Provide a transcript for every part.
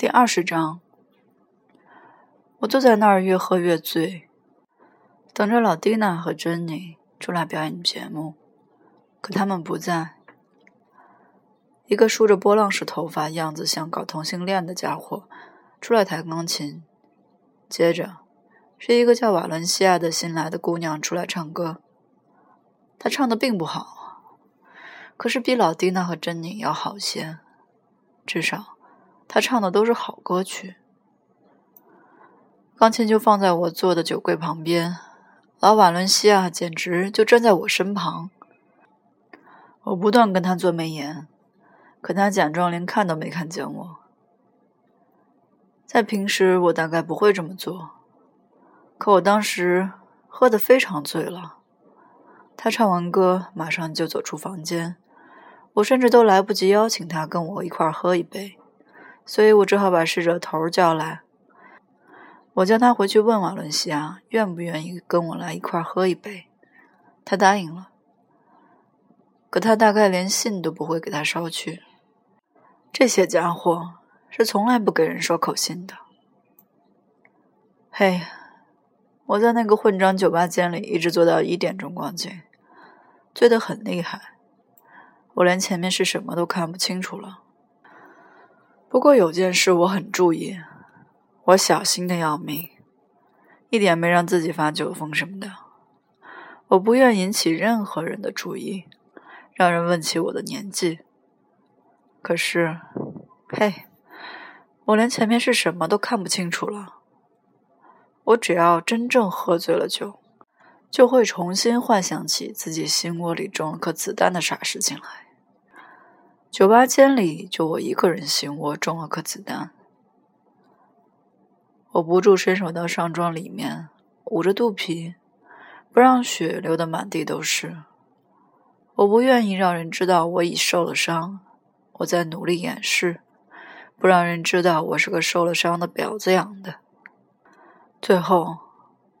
第二十章，我坐在那儿越喝越醉，等着老蒂娜和珍妮出来表演节目，可他们不在。一个梳着波浪式头发、样子像搞同性恋的家伙出来弹钢琴，接着是一个叫瓦伦西亚的新来的姑娘出来唱歌。她唱的并不好，可是比老蒂娜和珍妮要好些，至少。他唱的都是好歌曲，钢琴就放在我坐的酒柜旁边，老瓦伦西亚简直就站在我身旁。我不断跟他做眉眼，可他假装连看都没看见我。在平时我大概不会这么做，可我当时喝得非常醉了。他唱完歌马上就走出房间，我甚至都来不及邀请他跟我一块儿喝一杯。所以我只好把侍者头叫来，我叫他回去问瓦伦西亚愿不愿意跟我来一块喝一杯。他答应了，可他大概连信都不会给他捎去。这些家伙是从来不给人捎口信的。嘿，我在那个混账酒吧间里一直坐到一点钟光景，醉得很厉害，我连前面是什么都看不清楚了。不过有件事我很注意，我小心的要命，一点没让自己发酒疯什么的。我不愿引起任何人的注意，让人问起我的年纪。可是，嘿，我连前面是什么都看不清楚了。我只要真正喝醉了酒，就会重新幻想起自己心窝里中了颗子弹的傻事情来。酒吧间里就我一个人心窝中了颗子弹，我不住伸手到上装里面，捂着肚皮，不让血流得满地都是。我不愿意让人知道我已受了伤，我在努力掩饰，不让人知道我是个受了伤的婊子养的。最后，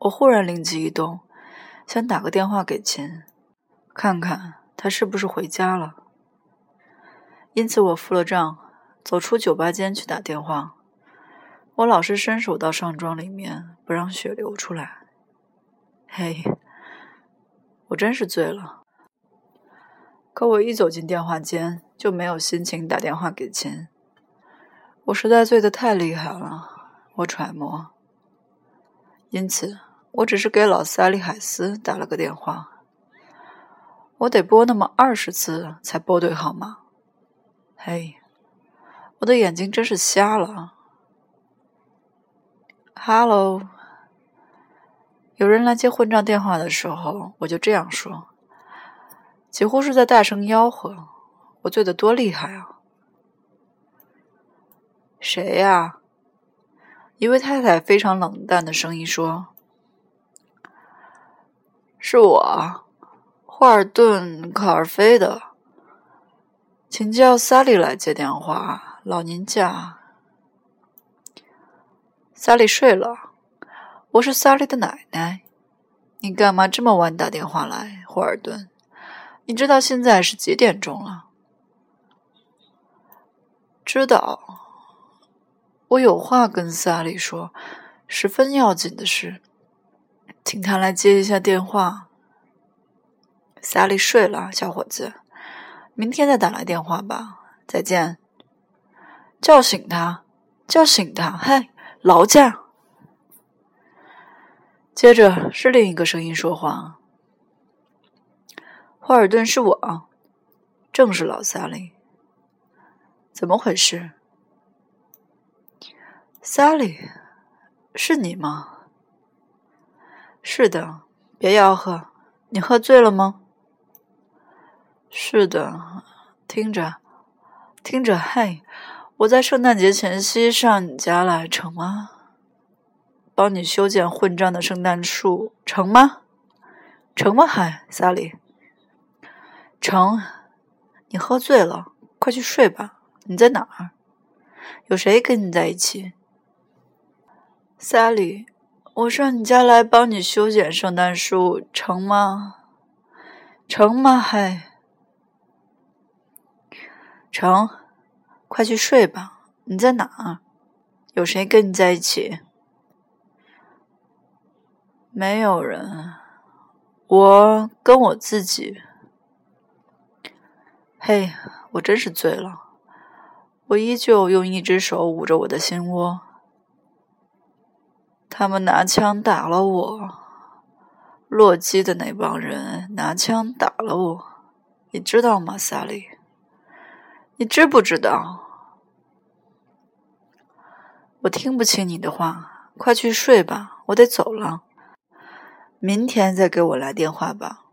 我忽然灵机一动，想打个电话给秦，看看他是不是回家了。因此，我付了账，走出酒吧间去打电话。我老是伸手到上装里面，不让血流出来。嘿，我真是醉了。可我一走进电话间，就没有心情打电话给秦。我实在醉得太厉害了，我揣摩。因此，我只是给老萨利海斯打了个电话。我得拨那么二十次才拨对号码。嘿，我的眼睛真是瞎了。Hello，有人来接混账电话的时候，我就这样说，几乎是在大声吆喝。我醉得多厉害啊！谁呀？一位太太非常冷淡的声音说：“是我，霍尔顿·卡尔菲的。”请叫萨莉来接电话，老年家。萨莉睡了，我是萨莉的奶奶。你干嘛这么晚打电话来，霍尔顿？你知道现在是几点钟了？知道。我有话跟萨莉说，十分要紧的事，请他来接一下电话。萨莉睡了，小伙子。明天再打来电话吧，再见。叫醒他，叫醒他，嘿，劳驾。接着是另一个声音说话：“霍尔顿，是我，正是老萨利。怎么回事？萨利，是你吗？是的，别吆喝。你喝醉了吗？”是的，听着，听着，嘿，我在圣诞节前夕上你家来，成吗？帮你修剪混账的圣诞树，成吗？成吗？嗨，萨里，成。你喝醉了，快去睡吧。你在哪儿？有谁跟你在一起？萨里，我上你家来帮你修剪圣诞树，成吗？成吗？嗨。成，快去睡吧。你在哪儿？有谁跟你在一起？没有人，我跟我自己。嘿，我真是醉了。我依旧用一只手捂着我的心窝。他们拿枪打了我，洛基的那帮人拿枪打了我，你知道吗，萨利？你知不知道？我听不清你的话，快去睡吧，我得走了。明天再给我来电话吧。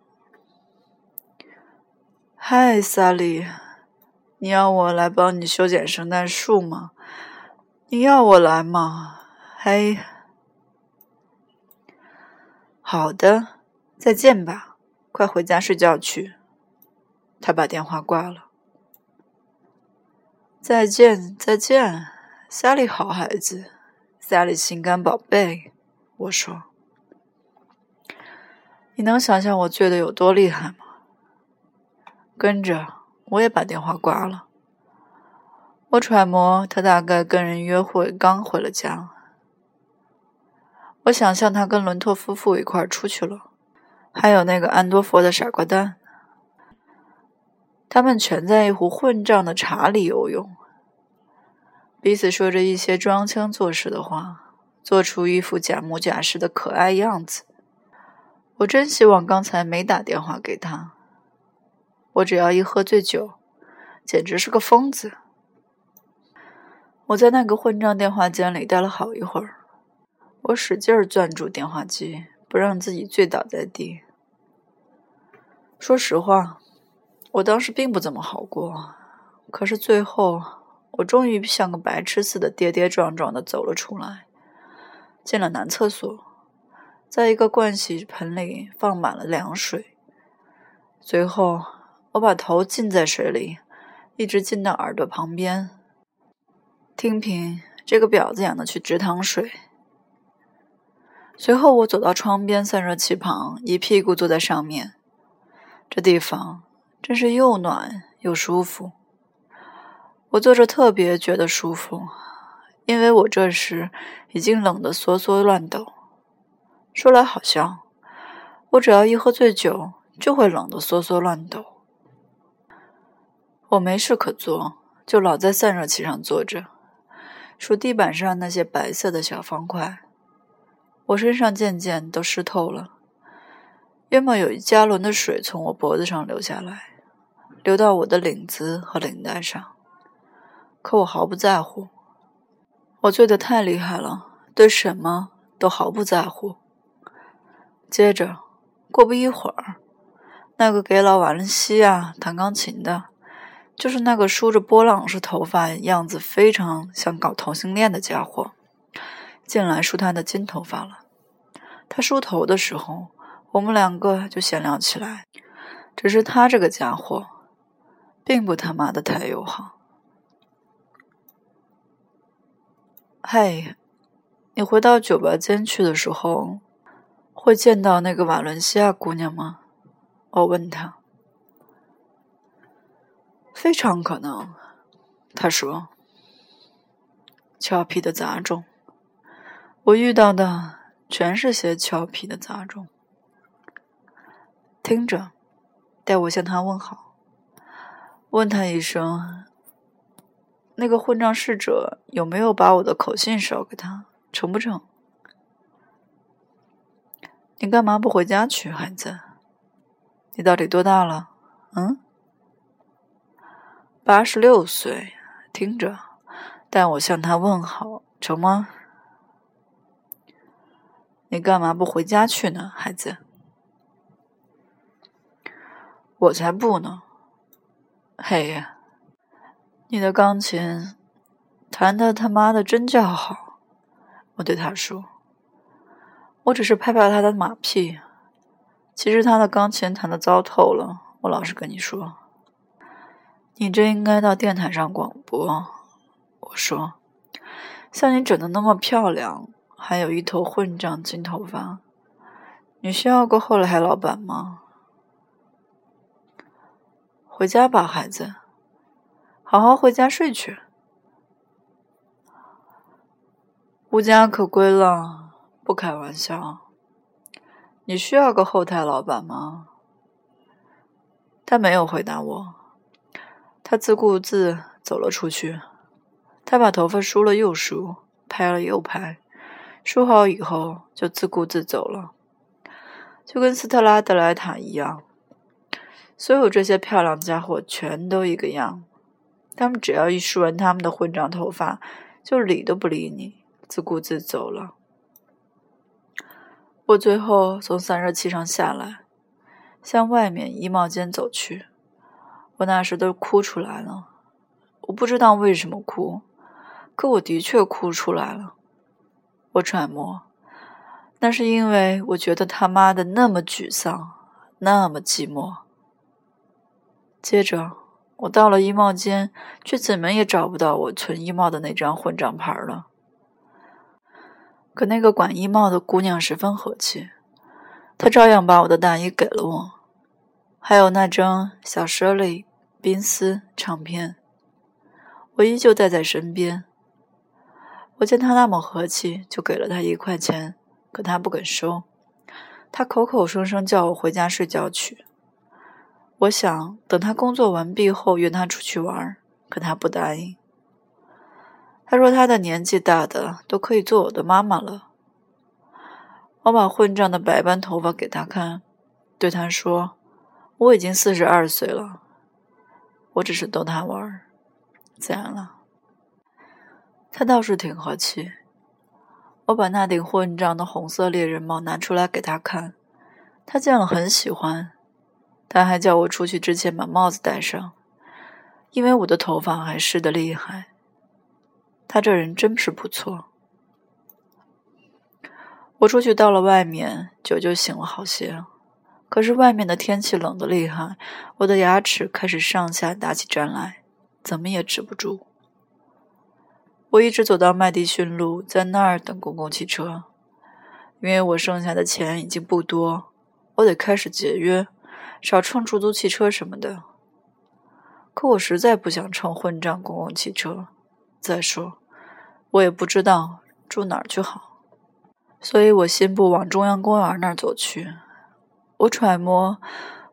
嗨，萨利，你要我来帮你修剪圣诞树吗？你要我来吗？嘿，好的，再见吧，快回家睡觉去。他把电话挂了。再见，再见，萨利，好孩子，萨利，心肝宝贝。我说，你能想象我醉的有多厉害吗？跟着，我也把电话挂了。我揣摩他大概跟人约会，刚回了家。我想象他跟伦托夫妇一块出去了，还有那个安多佛的傻瓜蛋。他们全在一壶混账的茶里游泳，彼此说着一些装腔作势的话，做出一副假模假式的可爱样子。我真希望刚才没打电话给他。我只要一喝醉酒，简直是个疯子。我在那个混账电话间里待了好一会儿，我使劲攥住电话机，不让自己醉倒在地。说实话，我当时并不怎么好过。可是最后，我终于像个白痴似的跌跌撞撞的走了出来，进了男厕所，在一个盥洗盆里放满了凉水，随后。我把头浸在水里，一直浸到耳朵旁边。听凭这个婊子养的去直淌水。随后我走到窗边散热器旁，一屁股坐在上面。这地方真是又暖又舒服。我坐着特别觉得舒服，因为我这时已经冷得缩缩乱抖。说来好笑，我只要一喝醉酒，就会冷得缩缩乱抖。我没事可做，就老在散热器上坐着，数地板上那些白色的小方块。我身上渐渐都湿透了，约莫有一加仑的水从我脖子上流下来，流到我的领子和领带上。可我毫不在乎，我醉得太厉害了，对什么都毫不在乎。接着，过不一会儿，那个给老瓦伦西亚弹钢琴的。就是那个梳着波浪式头发、样子非常像搞同性恋的家伙，进来梳他的金头发了。他梳头的时候，我们两个就闲聊起来。只是他这个家伙，并不他妈的太友好。嘿，你回到酒吧间去的时候，会见到那个瓦伦西亚姑娘吗？我问他。非常可能，他说。俏皮的杂种，我遇到的全是些俏皮的杂种。听着，代我向他问好，问他一声：那个混账侍者有没有把我的口信捎给他？成不成？你干嘛不回家去，孩子？你到底多大了？嗯？八十六岁，听着，代我向他问好，成吗？你干嘛不回家去呢，孩子？我才不呢！嘿呀，你的钢琴弹的他妈的真叫好！我对他说：“我只是拍拍他的马屁，其实他的钢琴弹的糟透了。”我老实跟你说。你真应该到电台上广播。我说：“像你整的那么漂亮，还有一头混账金头发，你需要个后来老板吗？”回家吧，孩子，好好回家睡去。无家可归了，不开玩笑。你需要个后台老板吗？他没有回答我，他自顾自走了出去。他把头发梳了又梳，拍了又拍，梳好以后就自顾自走了，就跟斯特拉德莱塔一样。所有这些漂亮家伙全都一个样，他们只要一梳完他们的混账头发，就理都不理你，自顾自走了。我最后从散热器上下来。向外面衣帽间走去，我那时都哭出来了。我不知道为什么哭，可我的确哭出来了。我揣摩，那是因为我觉得他妈的那么沮丧，那么寂寞。接着，我到了衣帽间，却怎么也找不到我存衣帽的那张混账牌了。可那个管衣帽的姑娘十分和气，她照样把我的大衣给了我。还有那张小舍利宾斯唱片，我依旧带在身边。我见他那么和气，就给了他一块钱，可他不肯收。他口口声声叫我回家睡觉去。我想等他工作完毕后约他出去玩，可他不答应。他说他的年纪大的都可以做我的妈妈了。我把混账的白斑头发给他看，对他说。我已经四十二岁了，我只是逗他玩儿，自然了。他倒是挺和气。我把那顶混账的红色猎人帽拿出来给他看，他见了很喜欢。他还叫我出去之前把帽子戴上，因为我的头发还湿得厉害。他这人真是不错。我出去到了外面，酒就醒了好些。可是外面的天气冷得厉害，我的牙齿开始上下打起颤来，怎么也止不住。我一直走到麦迪逊路，在那儿等公共汽车，因为我剩下的钱已经不多，我得开始节约，少乘出租汽车什么的。可我实在不想乘混账公共汽车，再说，我也不知道住哪儿去好，所以我信步往中央公园那儿走去。我揣摩，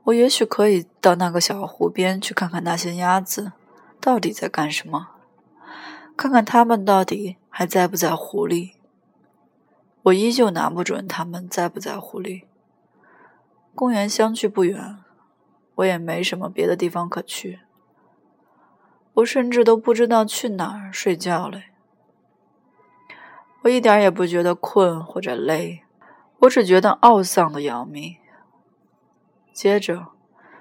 我也许可以到那个小湖边去看看那些鸭子到底在干什么，看看它们到底还在不在湖里。我依旧拿不准它们在不在湖里。公园相距不远，我也没什么别的地方可去。我甚至都不知道去哪儿睡觉嘞。我一点也不觉得困或者累，我只觉得懊丧的要命。接着，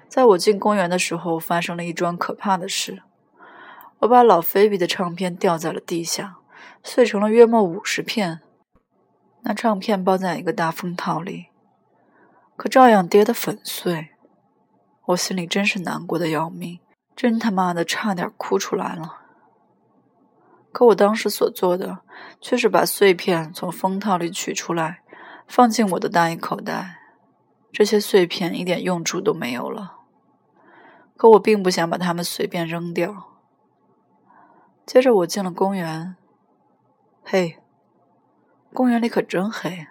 在我进公园的时候，发生了一桩可怕的事。我把老菲比的唱片掉在了地下，碎成了约莫五十片。那唱片包在一个大封套里，可照样跌得粉碎。我心里真是难过的要命，真他妈的差点哭出来了。可我当时所做的，却是把碎片从封套里取出来，放进我的大衣口袋。这些碎片一点用处都没有了，可我并不想把它们随便扔掉。接着我进了公园，嘿，公园里可真黑。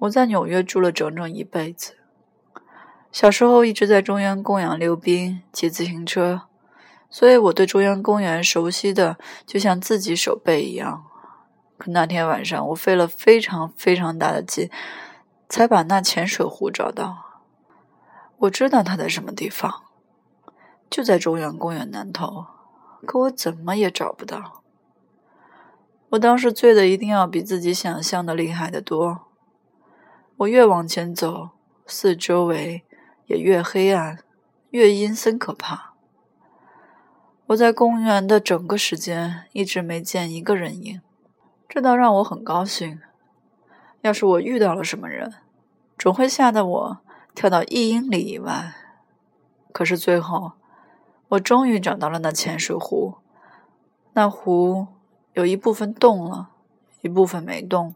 我在纽约住了整整一辈子，小时候一直在中央公园溜冰、骑自行车，所以我对中央公园熟悉的就像自己手背一样。可那天晚上，我费了非常非常大的劲。才把那潜水壶找到。我知道它在什么地方，就在中央公园南头，可我怎么也找不到。我当时醉的一定要比自己想象的厉害得多。我越往前走，四周围也越黑暗，越阴森可怕。我在公园的整个时间一直没见一个人影，这倒让我很高兴。要是我遇到了什么人，总会吓得我跳到一英里以外。可是最后，我终于找到了那潜水湖。那湖有一部分动了，一部分没动。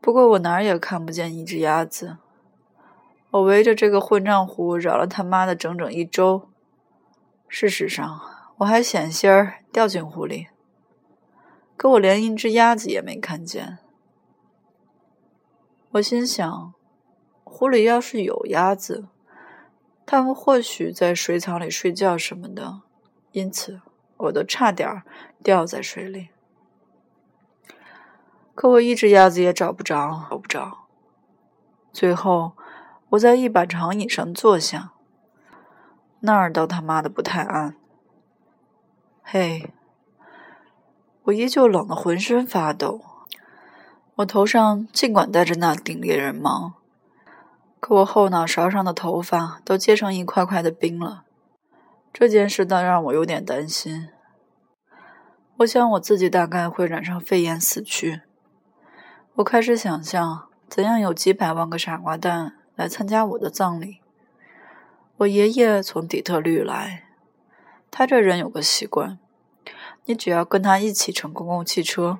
不过我哪儿也看不见一只鸭子。我围着这个混账湖绕了他妈的整整一周。事实上，我还险些儿掉进湖里。可我连一只鸭子也没看见。我心想，湖里要是有鸭子，它们或许在水草里睡觉什么的，因此我都差点掉在水里。可我一只鸭子也找不着，找不着。最后，我在一把长椅上坐下，那儿倒他妈的不太暗。嘿，我依旧冷得浑身发抖。我头上尽管戴着那顶猎人帽，可我后脑勺上的头发都结成一块块的冰了。这件事倒让我有点担心。我想我自己大概会染上肺炎死去。我开始想象怎样有几百万个傻瓜蛋来参加我的葬礼。我爷爷从底特律来，他这人有个习惯，你只要跟他一起乘公共汽车。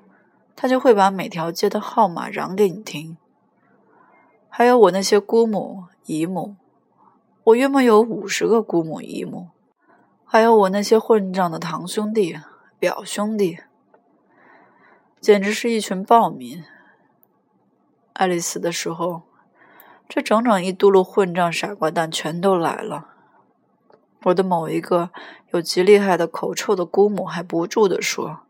他就会把每条街的号码嚷给你听。还有我那些姑母姨母，我约莫有五十个姑母姨母，还有我那些混账的堂兄弟表兄弟，简直是一群暴民。爱丽丝的时候，这整整一嘟噜混账傻瓜蛋全都来了。我的某一个有极厉害的口臭的姑母还不住地说。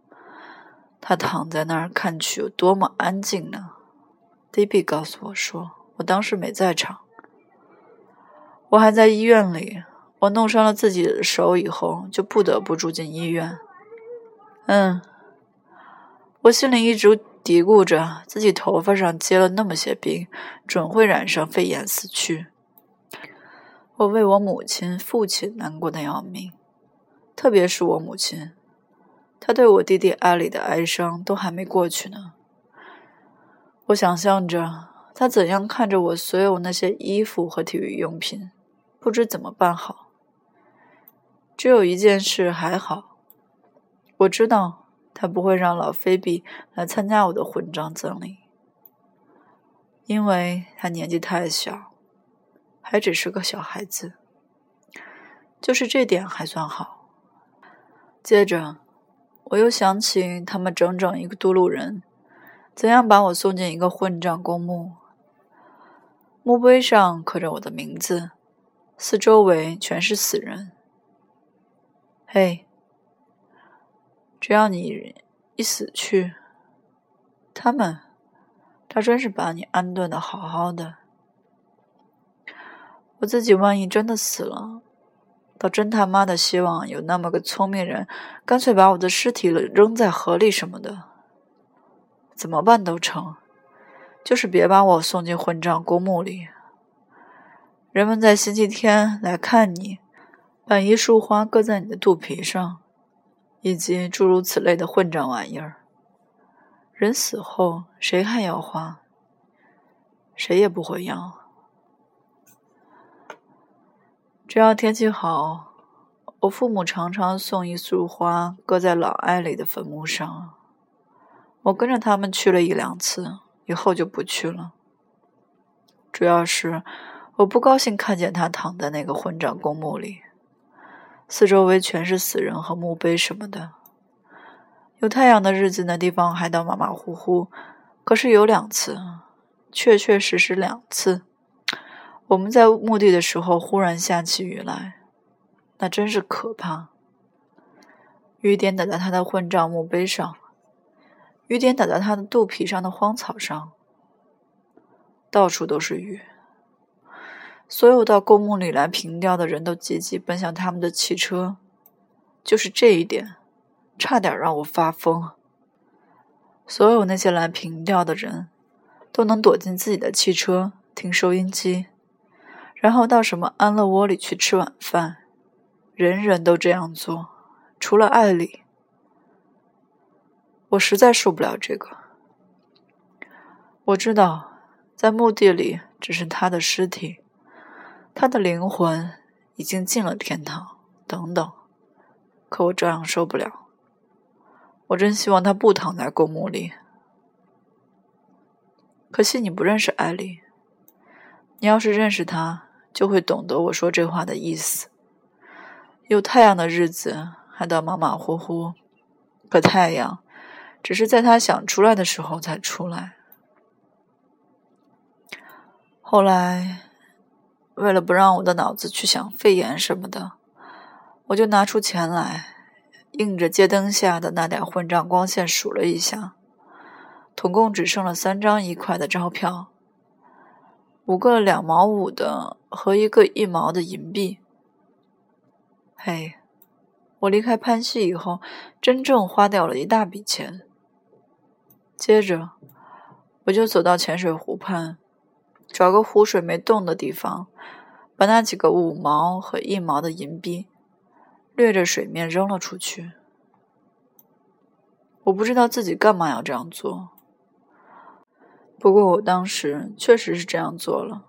他躺在那儿，看去有多么安静呢迪比告诉我说，我当时没在场，我还在医院里。我弄伤了自己的手以后，就不得不住进医院。嗯，我心里一直嘀咕着，自己头发上结了那么些冰，准会染上肺炎死去。我为我母亲、父亲难过的要命，特别是我母亲。她对我弟弟艾里的哀伤都还没过去呢。我想象着她怎样看着我所有那些衣服和体育用品，不知怎么办好。只有一件事还好，我知道他不会让老菲比来参加我的混账葬礼，因为他年纪太小，还只是个小孩子。就是这点还算好。接着。我又想起他们整整一个都路人，怎样把我送进一个混账公墓。墓碑上刻着我的名字，四周围全是死人。嘿，只要你一死去，他们，他真是把你安顿的好好的。我自己万一真的死了。倒真他妈的希望有那么个聪明人，干脆把我的尸体扔在河里什么的，怎么办都成，就是别把我送进混账公墓里。人们在星期天来看你，把一束花搁在你的肚皮上，以及诸如此类的混账玩意儿。人死后谁还要花？谁也不会要。只要天气好，我父母常常送一束花搁在老艾里的坟墓上。我跟着他们去了一两次，以后就不去了。主要是我不高兴看见他躺在那个混账公墓里，四周围全是死人和墓碑什么的。有太阳的日子，那地方还倒马马虎虎。可是有两次，确确实实两次。我们在墓地的时候，忽然下起雨来，那真是可怕。雨点打在他的混账墓碑上，雨点打在他的肚皮上的荒草上，到处都是雨。所有到公墓里来凭吊的人都急急奔向他们的汽车，就是这一点，差点让我发疯。所有那些来凭吊的人，都能躲进自己的汽车，听收音机。然后到什么安乐窝里去吃晚饭，人人都这样做，除了艾丽。我实在受不了这个。我知道，在墓地里只是他的尸体，他的灵魂已经进了天堂，等等。可我照样受不了。我真希望他不躺在公墓里。可惜你不认识艾丽。你要是认识他。就会懂得我说这话的意思。有太阳的日子还倒马马虎虎，可太阳只是在他想出来的时候才出来。后来，为了不让我的脑子去想肺炎什么的，我就拿出钱来，映着街灯下的那点混账光线数了一下，总共只剩了三张一块的钞票，五个两毛五的和一个一毛的银币。嘿，我离开潘西以后，真正花掉了一大笔钱。接着，我就走到浅水湖畔。找个湖水没动的地方，把那几个五毛和一毛的银币掠着水面扔了出去。我不知道自己干嘛要这样做，不过我当时确实是这样做了。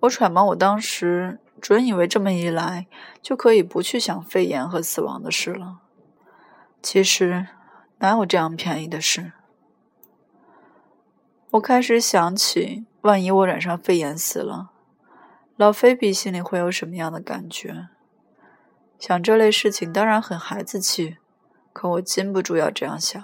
我揣摩，我当时准以为这么一来就可以不去想肺炎和死亡的事了。其实哪有这样便宜的事？我开始想起。万一我染上肺炎死了，老菲比心里会有什么样的感觉？想这类事情当然很孩子气，可我禁不住要这样想。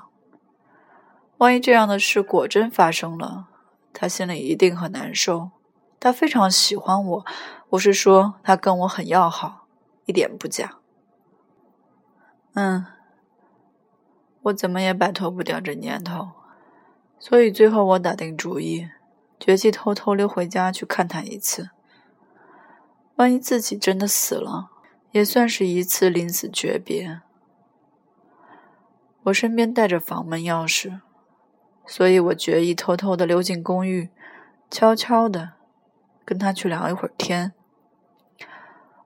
万一这样的事果真发生了，他心里一定很难受。他非常喜欢我，我是说他跟我很要好，一点不假。嗯，我怎么也摆脱不掉这念头，所以最后我打定主意。决计偷偷溜回家去看他一次。万一自己真的死了，也算是一次临死诀别。我身边带着房门钥匙，所以我决意偷偷的溜进公寓，悄悄的跟他去聊一会儿天。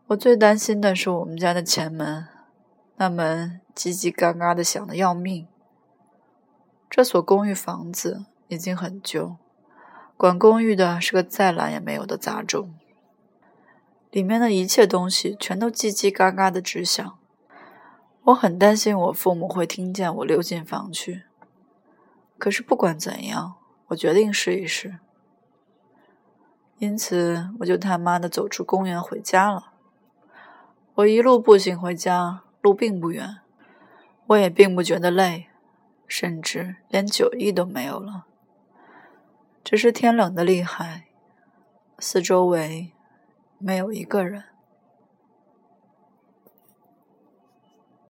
我最担心的是我们家的前门，那门叽叽嘎嘎的响的要命。这所公寓房子已经很旧。管公寓的是个再懒也没有的杂种，里面的一切东西全都叽叽嘎嘎的直响。我很担心我父母会听见我溜进房去，可是不管怎样，我决定试一试。因此，我就他妈的走出公园回家了。我一路步行回家，路并不远，我也并不觉得累，甚至连酒意都没有了。只是天冷的厉害，四周围没有一个人。